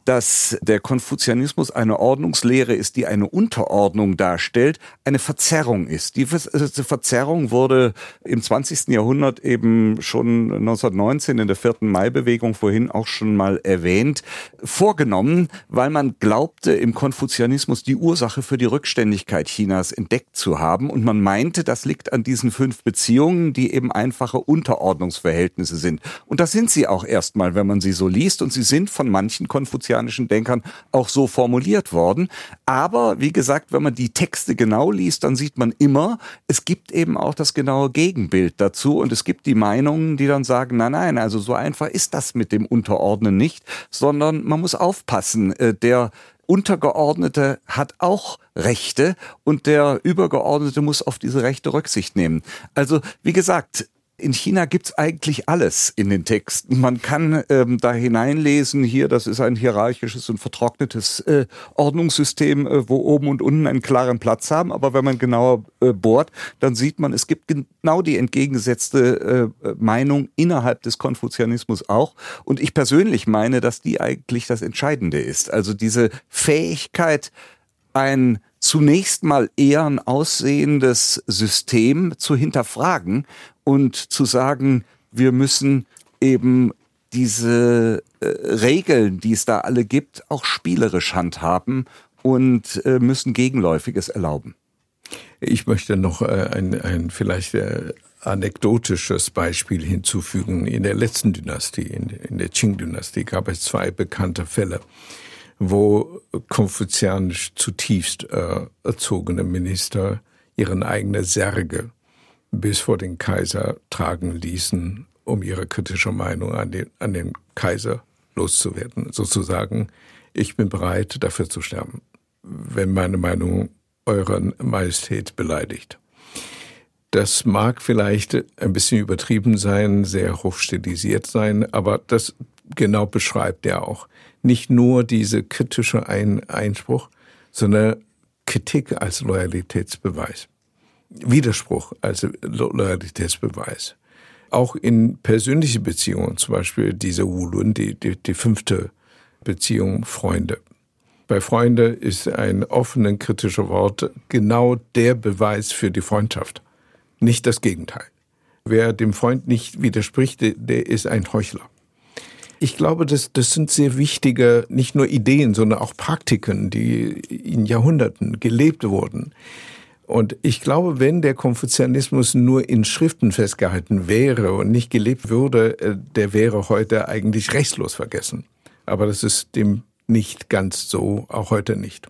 dass der Konfuzianismus eine Ordnungslehre ist, die eine Unterordnung darstellt, eine Verzerrung ist. Die Verzerrung wurde im 20. Jahrhundert eben schon 1919 in der vierten Mai-Bewegung vorhin auch schon mal erwähnt, vorgenommen, weil man glaubte, im Konfuzianismus die Ursache für die Rückständigkeit Chinas entdeckt zu haben und man meinte, das liegt an diesen fünf Beziehungen, die eben einfache Unterordnungsverhältnisse sind. Und das sind sie auch erstmal, wenn man sie so liest und sie sind von manchen Konfuzianern konfuzianischen Denkern auch so formuliert worden. Aber wie gesagt, wenn man die Texte genau liest, dann sieht man immer, es gibt eben auch das genaue Gegenbild dazu und es gibt die Meinungen, die dann sagen, nein, nein, also so einfach ist das mit dem Unterordnen nicht, sondern man muss aufpassen. Äh, der Untergeordnete hat auch Rechte und der Übergeordnete muss auf diese Rechte Rücksicht nehmen. Also, wie gesagt, In China gibt's eigentlich alles in den Texten. Man kann ähm, da hineinlesen, hier, das ist ein hierarchisches und vertrocknetes äh, Ordnungssystem, äh, wo oben und unten einen klaren Platz haben. Aber wenn man genauer äh, bohrt, dann sieht man, es gibt genau die entgegengesetzte äh, Meinung innerhalb des Konfuzianismus auch. Und ich persönlich meine, dass die eigentlich das Entscheidende ist. Also diese Fähigkeit, ein zunächst mal eher ein aussehendes System zu hinterfragen und zu sagen, wir müssen eben diese äh, Regeln, die es da alle gibt, auch spielerisch handhaben und äh, müssen Gegenläufiges erlauben. Ich möchte noch äh, ein, ein vielleicht äh, anekdotisches Beispiel hinzufügen. In der letzten Dynastie, in, in der Qing-Dynastie, gab es zwei bekannte Fälle wo konfuzianisch zutiefst äh, erzogene Minister ihren eigene Särge bis vor den Kaiser tragen ließen, um ihre kritische Meinung an den, an den Kaiser loszuwerden. Sozusagen, ich bin bereit, dafür zu sterben, wenn meine Meinung euren Majestät beleidigt. Das mag vielleicht ein bisschen übertrieben sein, sehr hochstilisiert sein, aber das genau beschreibt er auch nicht nur diese kritische Ein Einspruch, sondern Kritik als Loyalitätsbeweis. Widerspruch als Loyalitätsbeweis. Auch in persönliche Beziehungen, zum Beispiel diese Wulun, die, die, die fünfte Beziehung Freunde. Bei Freunde ist ein offenes kritisches Wort genau der Beweis für die Freundschaft, nicht das Gegenteil. Wer dem Freund nicht widerspricht, der ist ein Heuchler. Ich glaube, das, das sind sehr wichtige, nicht nur Ideen, sondern auch Praktiken, die in Jahrhunderten gelebt wurden. Und ich glaube, wenn der Konfuzianismus nur in Schriften festgehalten wäre und nicht gelebt würde, äh, der wäre heute eigentlich rechtslos vergessen. Aber das ist dem nicht ganz so, auch heute nicht.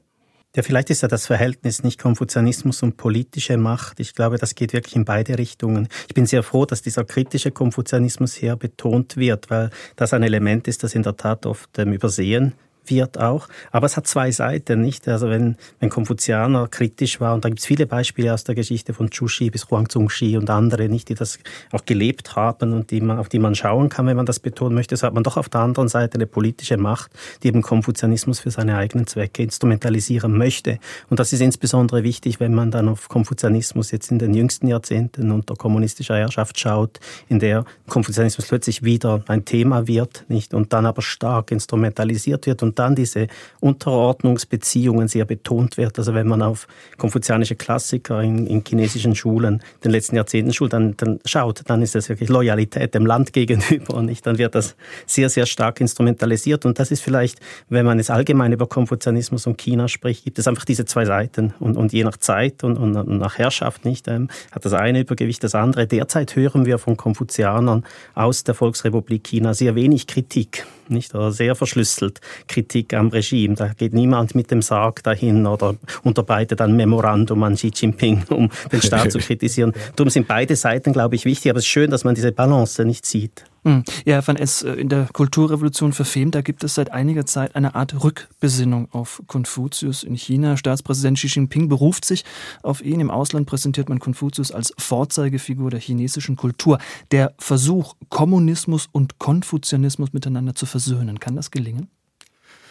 Ja, vielleicht ist ja das Verhältnis nicht Konfuzianismus und politische Macht. Ich glaube, das geht wirklich in beide Richtungen. Ich bin sehr froh, dass dieser kritische Konfuzianismus hier betont wird, weil das ein Element ist, das in der Tat oft ähm, übersehen wird auch. Aber es hat zwei Seiten, nicht? Also wenn, wenn Konfuzianer kritisch war, und da gibt es viele Beispiele aus der Geschichte von Chushi bis Huang Zongxi und andere, nicht, die das auch gelebt haben und die man, auf die man schauen kann, wenn man das betonen möchte, so hat man doch auf der anderen Seite eine politische Macht, die eben Konfuzianismus für seine eigenen Zwecke instrumentalisieren möchte. Und das ist insbesondere wichtig, wenn man dann auf Konfuzianismus jetzt in den jüngsten Jahrzehnten unter kommunistischer Herrschaft schaut, in der Konfuzianismus plötzlich wieder ein Thema wird, nicht? Und dann aber stark instrumentalisiert wird und dann diese Unterordnungsbeziehungen sehr betont wird. Also wenn man auf konfuzianische Klassiker in, in chinesischen Schulen, den letzten Jahrzehnten Schulen, dann, dann schaut, dann ist das wirklich Loyalität dem Land [laughs] gegenüber. Nicht? Dann wird das sehr, sehr stark instrumentalisiert. Und das ist vielleicht, wenn man jetzt allgemein über Konfuzianismus und China spricht, gibt es einfach diese zwei Seiten. Und, und je nach Zeit und, und nach Herrschaft nicht, ähm, hat das eine Übergewicht das andere. Derzeit hören wir von Konfuzianern aus der Volksrepublik China sehr wenig Kritik nicht? Oder sehr verschlüsselt Kritik am Regime. Da geht niemand mit dem Sarg dahin oder unterbreitet ein Memorandum an Xi Jinping, um den Staat zu [laughs] kritisieren. Darum sind beide Seiten, glaube ich, wichtig. Aber es ist schön, dass man diese Balance nicht sieht. Hm. Ja, Van S., äh, in der Kulturrevolution verfemt, da gibt es seit einiger Zeit eine Art Rückbesinnung auf Konfuzius in China. Staatspräsident Xi Jinping beruft sich auf ihn. Im Ausland präsentiert man Konfuzius als Vorzeigefigur der chinesischen Kultur. Der Versuch, Kommunismus und Konfuzianismus miteinander zu versöhnen, kann das gelingen?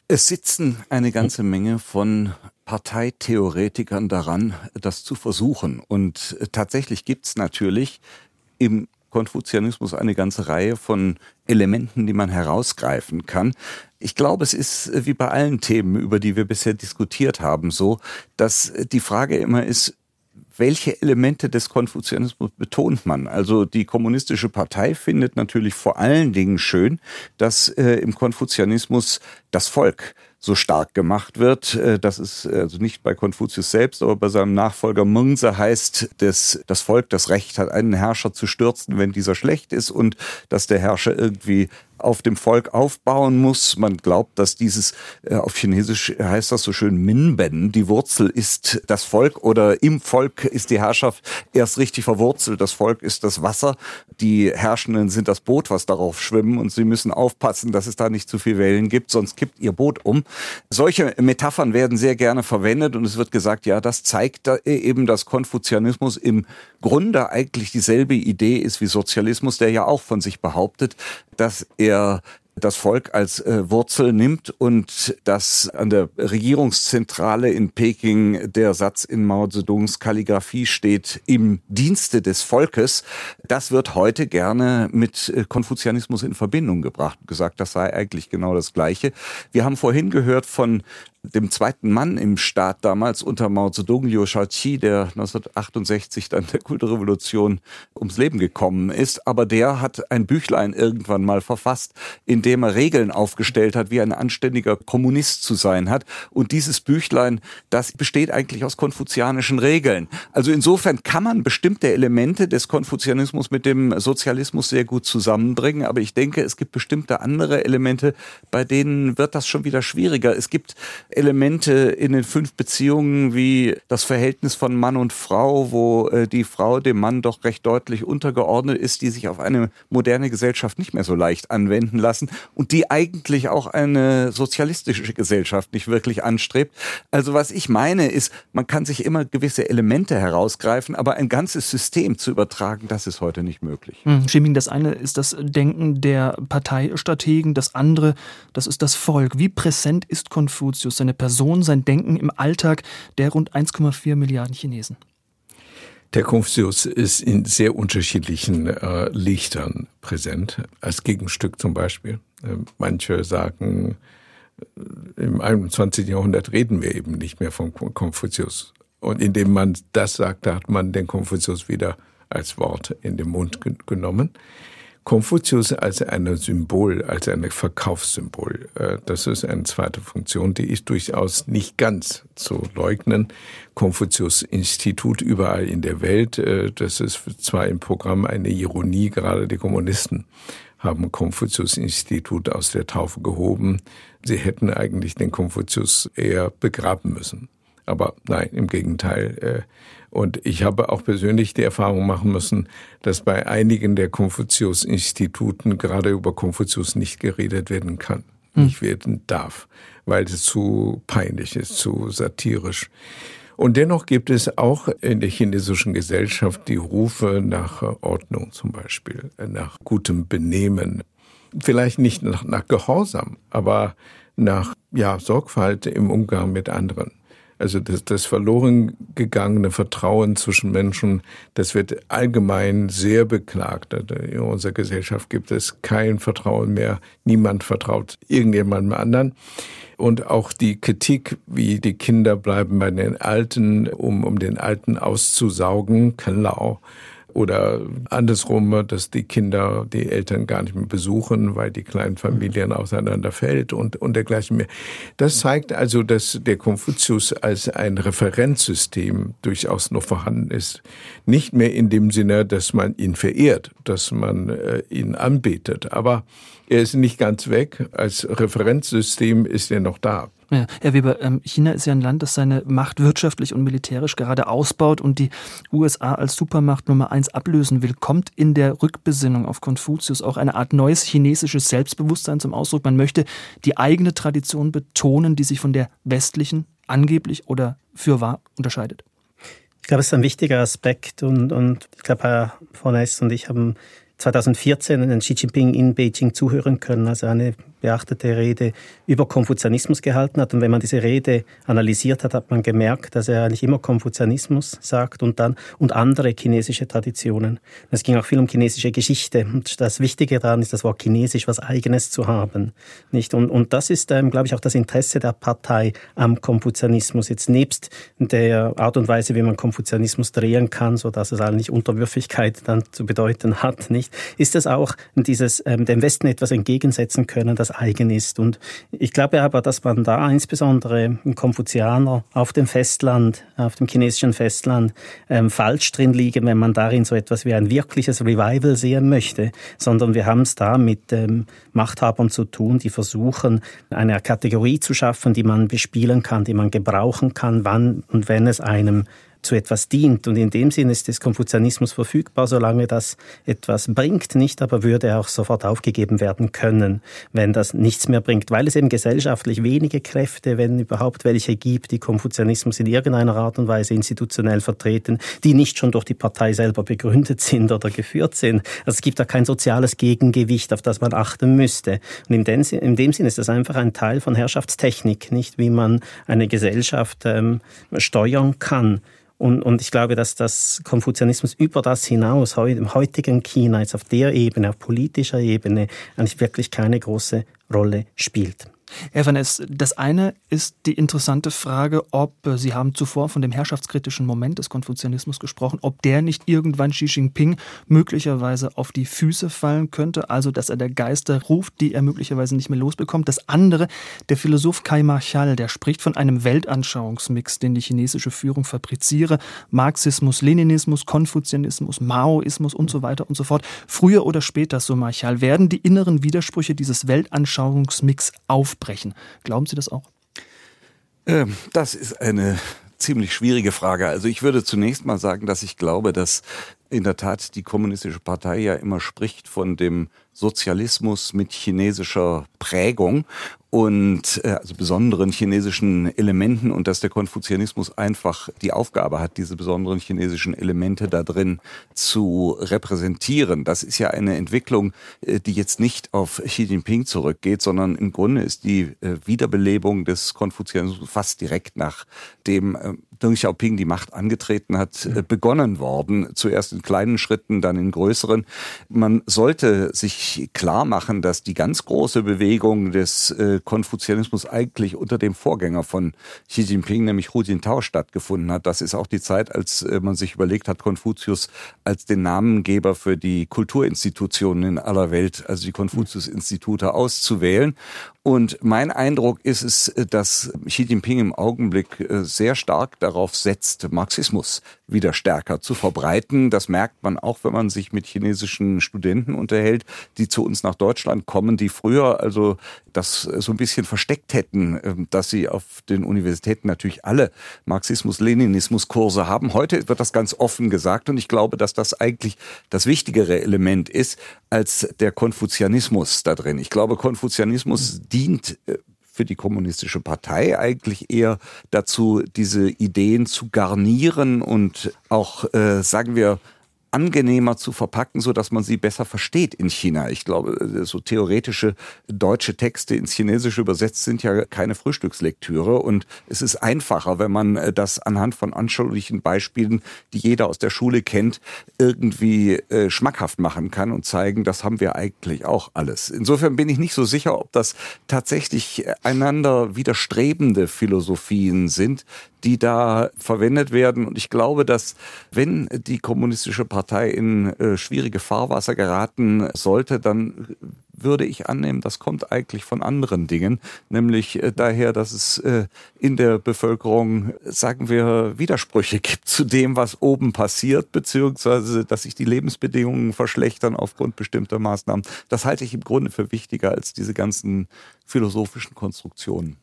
Es sitzen eine ganze Menge von Parteitheoretikern daran, das zu versuchen. Und tatsächlich gibt es natürlich im Konfuzianismus eine ganze Reihe von Elementen, die man herausgreifen kann. Ich glaube, es ist wie bei allen Themen, über die wir bisher diskutiert haben, so, dass die Frage immer ist, welche Elemente des Konfuzianismus betont man? Also die kommunistische Partei findet natürlich vor allen Dingen schön, dass äh, im Konfuzianismus das Volk so stark gemacht wird. Äh, das ist also nicht bei Konfuzius selbst, aber bei seinem Nachfolger Mengse heißt, dass das Volk das Recht hat, einen Herrscher zu stürzen, wenn dieser schlecht ist und dass der Herrscher irgendwie auf dem Volk aufbauen muss. Man glaubt, dass dieses, äh, auf Chinesisch heißt das so schön Minben, die Wurzel ist das Volk oder im Volk ist die Herrschaft erst richtig verwurzelt. Das Volk ist das Wasser, die Herrschenden sind das Boot, was darauf schwimmen und sie müssen aufpassen, dass es da nicht zu viel Wellen gibt, sonst kippt ihr Boot um. Solche Metaphern werden sehr gerne verwendet und es wird gesagt, ja, das zeigt eben, dass Konfuzianismus im Grunde eigentlich dieselbe Idee ist wie Sozialismus, der ja auch von sich behauptet, dass er das Volk als äh, Wurzel nimmt und dass an der Regierungszentrale in Peking der Satz in Mao Zedongs Kalligraphie steht, im Dienste des Volkes, das wird heute gerne mit äh, Konfuzianismus in Verbindung gebracht, gesagt, das sei eigentlich genau das Gleiche. Wir haben vorhin gehört von dem zweiten Mann im Staat damals unter Mao Zedong, Liu Shaoqi, der 1968 dann der Kulturrevolution ums Leben gekommen ist. Aber der hat ein Büchlein irgendwann mal verfasst, in dem er Regeln aufgestellt hat, wie ein anständiger Kommunist zu sein hat. Und dieses Büchlein, das besteht eigentlich aus konfuzianischen Regeln. Also insofern kann man bestimmte Elemente des Konfuzianismus mit dem Sozialismus sehr gut zusammenbringen. Aber ich denke, es gibt bestimmte andere Elemente, bei denen wird das schon wieder schwieriger. Es gibt Elemente in den fünf Beziehungen wie das Verhältnis von Mann und Frau, wo äh, die Frau dem Mann doch recht deutlich untergeordnet ist, die sich auf eine moderne Gesellschaft nicht mehr so leicht anwenden lassen und die eigentlich auch eine sozialistische Gesellschaft nicht wirklich anstrebt. Also was ich meine ist, man kann sich immer gewisse Elemente herausgreifen, aber ein ganzes System zu übertragen, das ist heute nicht möglich. Hm, Schiming, das eine ist das Denken der Parteistrategen, das andere, das ist das Volk. Wie präsent ist Konfuzius, seine Person, sein Denken im Alltag der rund 1,4 Milliarden Chinesen? Der Konfuzius ist in sehr unterschiedlichen äh, Lichtern präsent. Als Gegenstück zum Beispiel. Äh, manche sagen, äh, im 21. Jahrhundert reden wir eben nicht mehr von Konfuzius. Und indem man das sagt, hat man den Konfuzius wieder als Wort in den Mund genommen. Konfuzius als ein Symbol, als ein Verkaufssymbol, äh, das ist eine zweite Funktion, die ist durchaus nicht ganz zu leugnen. Konfuzius-Institut überall in der Welt, äh, das ist zwar im Programm eine Ironie, gerade die Kommunisten haben Konfuzius-Institut aus der Taufe gehoben. Sie hätten eigentlich den Konfuzius eher begraben müssen. Aber nein, im Gegenteil. Äh, und ich habe auch persönlich die Erfahrung machen müssen, dass bei einigen der Konfuzius-Instituten gerade über Konfuzius nicht geredet werden kann, hm. nicht werden darf, weil es zu peinlich ist, zu satirisch. Und dennoch gibt es auch in der chinesischen Gesellschaft die Rufe nach Ordnung zum Beispiel, nach gutem Benehmen. Vielleicht nicht nach, nach Gehorsam, aber nach ja, Sorgfalt im Umgang mit anderen. Also das, das verloren gegangene Vertrauen zwischen Menschen, das wird allgemein sehr beklagt. Also in unserer Gesellschaft gibt es kein Vertrauen mehr. Niemand vertraut irgendjemandem anderen. Und auch die Kritik, wie die Kinder bleiben bei den Alten, um, um den Alten auszusaugen, Kenlau, oder andersrum, dass die Kinder die Eltern gar nicht mehr besuchen, weil die kleinen Familien auseinanderfällt und, und dergleichen mehr. Das zeigt also, dass der Konfuzius als ein Referenzsystem durchaus noch vorhanden ist. Nicht mehr in dem Sinne, dass man ihn verehrt, dass man äh, ihn anbetet, aber er ist nicht ganz weg. Als Referenzsystem ist er noch da. Ja, Herr Weber, ähm, China ist ja ein Land, das seine Macht wirtschaftlich und militärisch gerade ausbaut und die USA als Supermacht Nummer eins ablösen will. Kommt in der Rückbesinnung auf Konfuzius auch eine Art neues chinesisches Selbstbewusstsein zum Ausdruck? Man möchte die eigene Tradition betonen, die sich von der westlichen angeblich oder für wahr unterscheidet. Ich glaube, es ist ein wichtiger Aspekt und, und ich glaube, Herr von und ich haben 2014 den Xi Jinping in Beijing zuhören können, also eine beachtete Rede über Konfuzianismus gehalten hat. Und wenn man diese Rede analysiert hat, hat man gemerkt, dass er eigentlich immer Konfuzianismus sagt und dann und andere chinesische Traditionen. Es ging auch viel um chinesische Geschichte. Und das Wichtige daran ist, das Wort Chinesisch, was Eigenes zu haben. Nicht? Und, und das ist, ähm, glaube ich, auch das Interesse der Partei am Konfuzianismus. Jetzt nebst der Art und Weise, wie man Konfuzianismus drehen kann, so dass es eigentlich Unterwürfigkeit dann zu bedeuten hat, nicht? Ist es auch dieses, ähm, dem Westen etwas entgegensetzen können, dass etwas eigen ist. Und ich glaube aber, dass man da insbesondere im Konfuzianer auf dem Festland, auf dem chinesischen Festland, ähm, falsch drin liegen, wenn man darin so etwas wie ein wirkliches Revival sehen möchte, sondern wir haben es da mit ähm, Machthabern zu tun, die versuchen, eine Kategorie zu schaffen, die man bespielen kann, die man gebrauchen kann, wann und wenn es einem zu etwas dient. Und in dem Sinne ist des Konfuzianismus verfügbar, solange das etwas bringt, nicht, aber würde auch sofort aufgegeben werden können, wenn das nichts mehr bringt, weil es eben gesellschaftlich wenige Kräfte, wenn überhaupt welche gibt, die Konfuzianismus in irgendeiner Art und Weise institutionell vertreten, die nicht schon durch die Partei selber begründet sind oder geführt sind. Also es gibt da kein soziales Gegengewicht, auf das man achten müsste. Und in dem, in dem Sinne ist das einfach ein Teil von Herrschaftstechnik, nicht wie man eine Gesellschaft ähm, steuern kann. Und, und ich glaube, dass das Konfuzianismus über das hinaus im heutigen China, jetzt auf der Ebene, auf politischer Ebene, eigentlich wirklich keine große Rolle spielt. Herr Van Ness, das eine ist die interessante Frage, ob, äh, Sie haben zuvor von dem herrschaftskritischen Moment des Konfuzianismus gesprochen, ob der nicht irgendwann Xi Jinping möglicherweise auf die Füße fallen könnte, also dass er der Geister ruft, die er möglicherweise nicht mehr losbekommt. Das andere, der Philosoph Kai Marchal, der spricht von einem Weltanschauungsmix, den die chinesische Führung fabriziere, Marxismus, Leninismus, Konfuzianismus, Maoismus und so weiter und so fort. Früher oder später, so Marchal, werden die inneren Widersprüche dieses Weltanschauungsmix auf aufbrechen. Glauben Sie das auch? Ähm, das ist eine ziemlich schwierige Frage. Also ich würde zunächst mal sagen, dass ich glaube, dass in der Tat die kommunistische Partei ja immer spricht von dem Sozialismus mit chinesischer Prägung und äh, also besonderen chinesischen Elementen und dass der Konfuzianismus einfach die Aufgabe hat, diese besonderen chinesischen Elemente da drin zu repräsentieren. Das ist ja eine Entwicklung, äh, die jetzt nicht auf Xi Jinping zurückgeht, sondern im Grunde ist die äh, Wiederbelebung des Konfuzianismus fast direkt nachdem äh, Deng Xiaoping die Macht angetreten hat, äh, begonnen worden. Zuerst in kleinen Schritten, dann in größeren. Man sollte sich klar machen, dass die ganz große Bewegung des äh, Konfuzianismus eigentlich unter dem Vorgänger von Xi Jinping, nämlich Hu Jintao, stattgefunden hat. Das ist auch die Zeit, als äh, man sich überlegt hat, Konfuzius als den Namengeber für die Kulturinstitutionen in aller Welt, also die Konfuzius-Institute auszuwählen. Und mein Eindruck ist es, dass Xi Jinping im Augenblick äh, sehr stark darauf setzt, Marxismus wieder stärker zu verbreiten. Das merkt man auch, wenn man sich mit chinesischen Studenten unterhält, die zu uns nach Deutschland kommen, die früher also das so ein bisschen versteckt hätten, ähm, dass sie auf den Universitäten natürlich alle Marxismus-Leninismus-Kurse haben. Heute wird das ganz offen gesagt und ich glaube, dass das eigentlich das wichtigere Element ist als der Konfuzianismus da drin. Ich glaube, Konfuzianismus dient äh, für die kommunistische Partei eigentlich eher dazu, diese Ideen zu garnieren und auch, äh, sagen wir, angenehmer zu verpacken, so dass man sie besser versteht in China. Ich glaube, so theoretische deutsche Texte ins Chinesische übersetzt sind ja keine Frühstückslektüre und es ist einfacher, wenn man äh, das anhand von anschaulichen Beispielen, die jeder aus der Schule kennt, irgendwie äh, schmackhaft machen kann und zeigen, das haben wir eigentlich auch alles. Insofern bin ich nicht so sicher, ob das tatsächlich einander widerstrebende Philosophien sind, die da verwendet werden. Und ich glaube, dass wenn die kommunistische Partei in äh, schwierige Fahrwasser geraten sollte, dann würde ich annehmen, das kommt eigentlich von anderen Dingen, nämlich äh, daher, dass es äh, in der Bevölkerung, sagen wir, Widersprüche gibt zu dem, was oben passiert, beziehungsweise dass sich die Lebensbedingungen verschlechtern aufgrund bestimmter Maßnahmen. Das halte ich im Grunde für wichtiger als diese ganzen philosophischen Konstruktionen.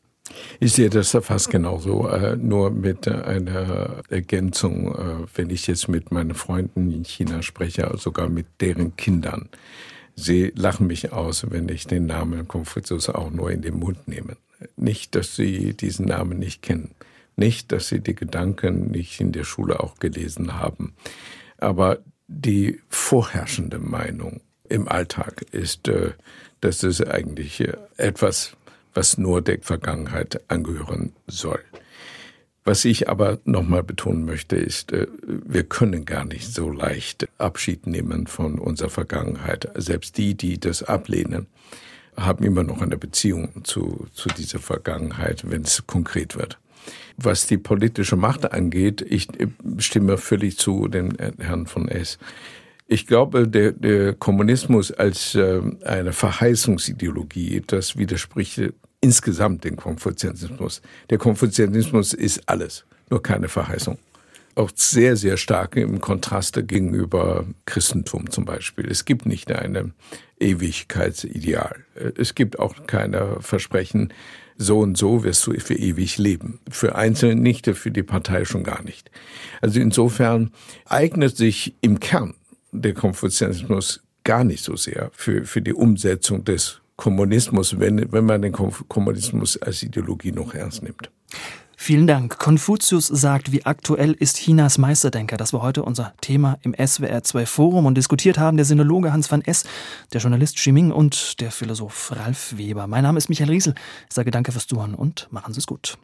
Ich sehe das fast genauso, äh, nur mit einer Ergänzung, äh, wenn ich jetzt mit meinen Freunden in China spreche, sogar mit deren Kindern. Sie lachen mich aus, wenn ich den Namen Konfuzius auch nur in den Mund nehme. Nicht, dass sie diesen Namen nicht kennen. Nicht, dass sie die Gedanken nicht in der Schule auch gelesen haben. Aber die vorherrschende Meinung im Alltag ist, äh, dass es eigentlich etwas was nur der Vergangenheit angehören soll. Was ich aber nochmal betonen möchte, ist, äh, wir können gar nicht so leicht Abschied nehmen von unserer Vergangenheit. Selbst die, die das ablehnen, haben immer noch eine Beziehung zu, zu dieser Vergangenheit, wenn es konkret wird. Was die politische Macht angeht, ich stimme völlig zu dem Herrn von S. Ich glaube, der, der Kommunismus als äh, eine Verheißungsideologie, das widerspricht insgesamt dem Konfuzianismus. Der Konfuzianismus ist alles, nur keine Verheißung. Auch sehr, sehr stark im Kontraste gegenüber Christentum zum Beispiel. Es gibt nicht eine Ewigkeitsideal. Es gibt auch keine Versprechen, so und so wirst du für ewig leben. Für Einzelne nicht, für die Partei schon gar nicht. Also insofern eignet sich im Kern der Konfuzianismus gar nicht so sehr für, für die Umsetzung des Kommunismus, wenn, wenn man den Kommunismus als Ideologie noch ernst nimmt. Vielen Dank. Konfuzius sagt, wie aktuell ist Chinas Meisterdenker? Das war heute unser Thema im SWR 2 Forum und diskutiert haben der Sinologe Hans van S., der Journalist Ximing und der Philosoph Ralf Weber. Mein Name ist Michael Riesel. Ich sage danke fürs Zuhören und machen Sie es gut.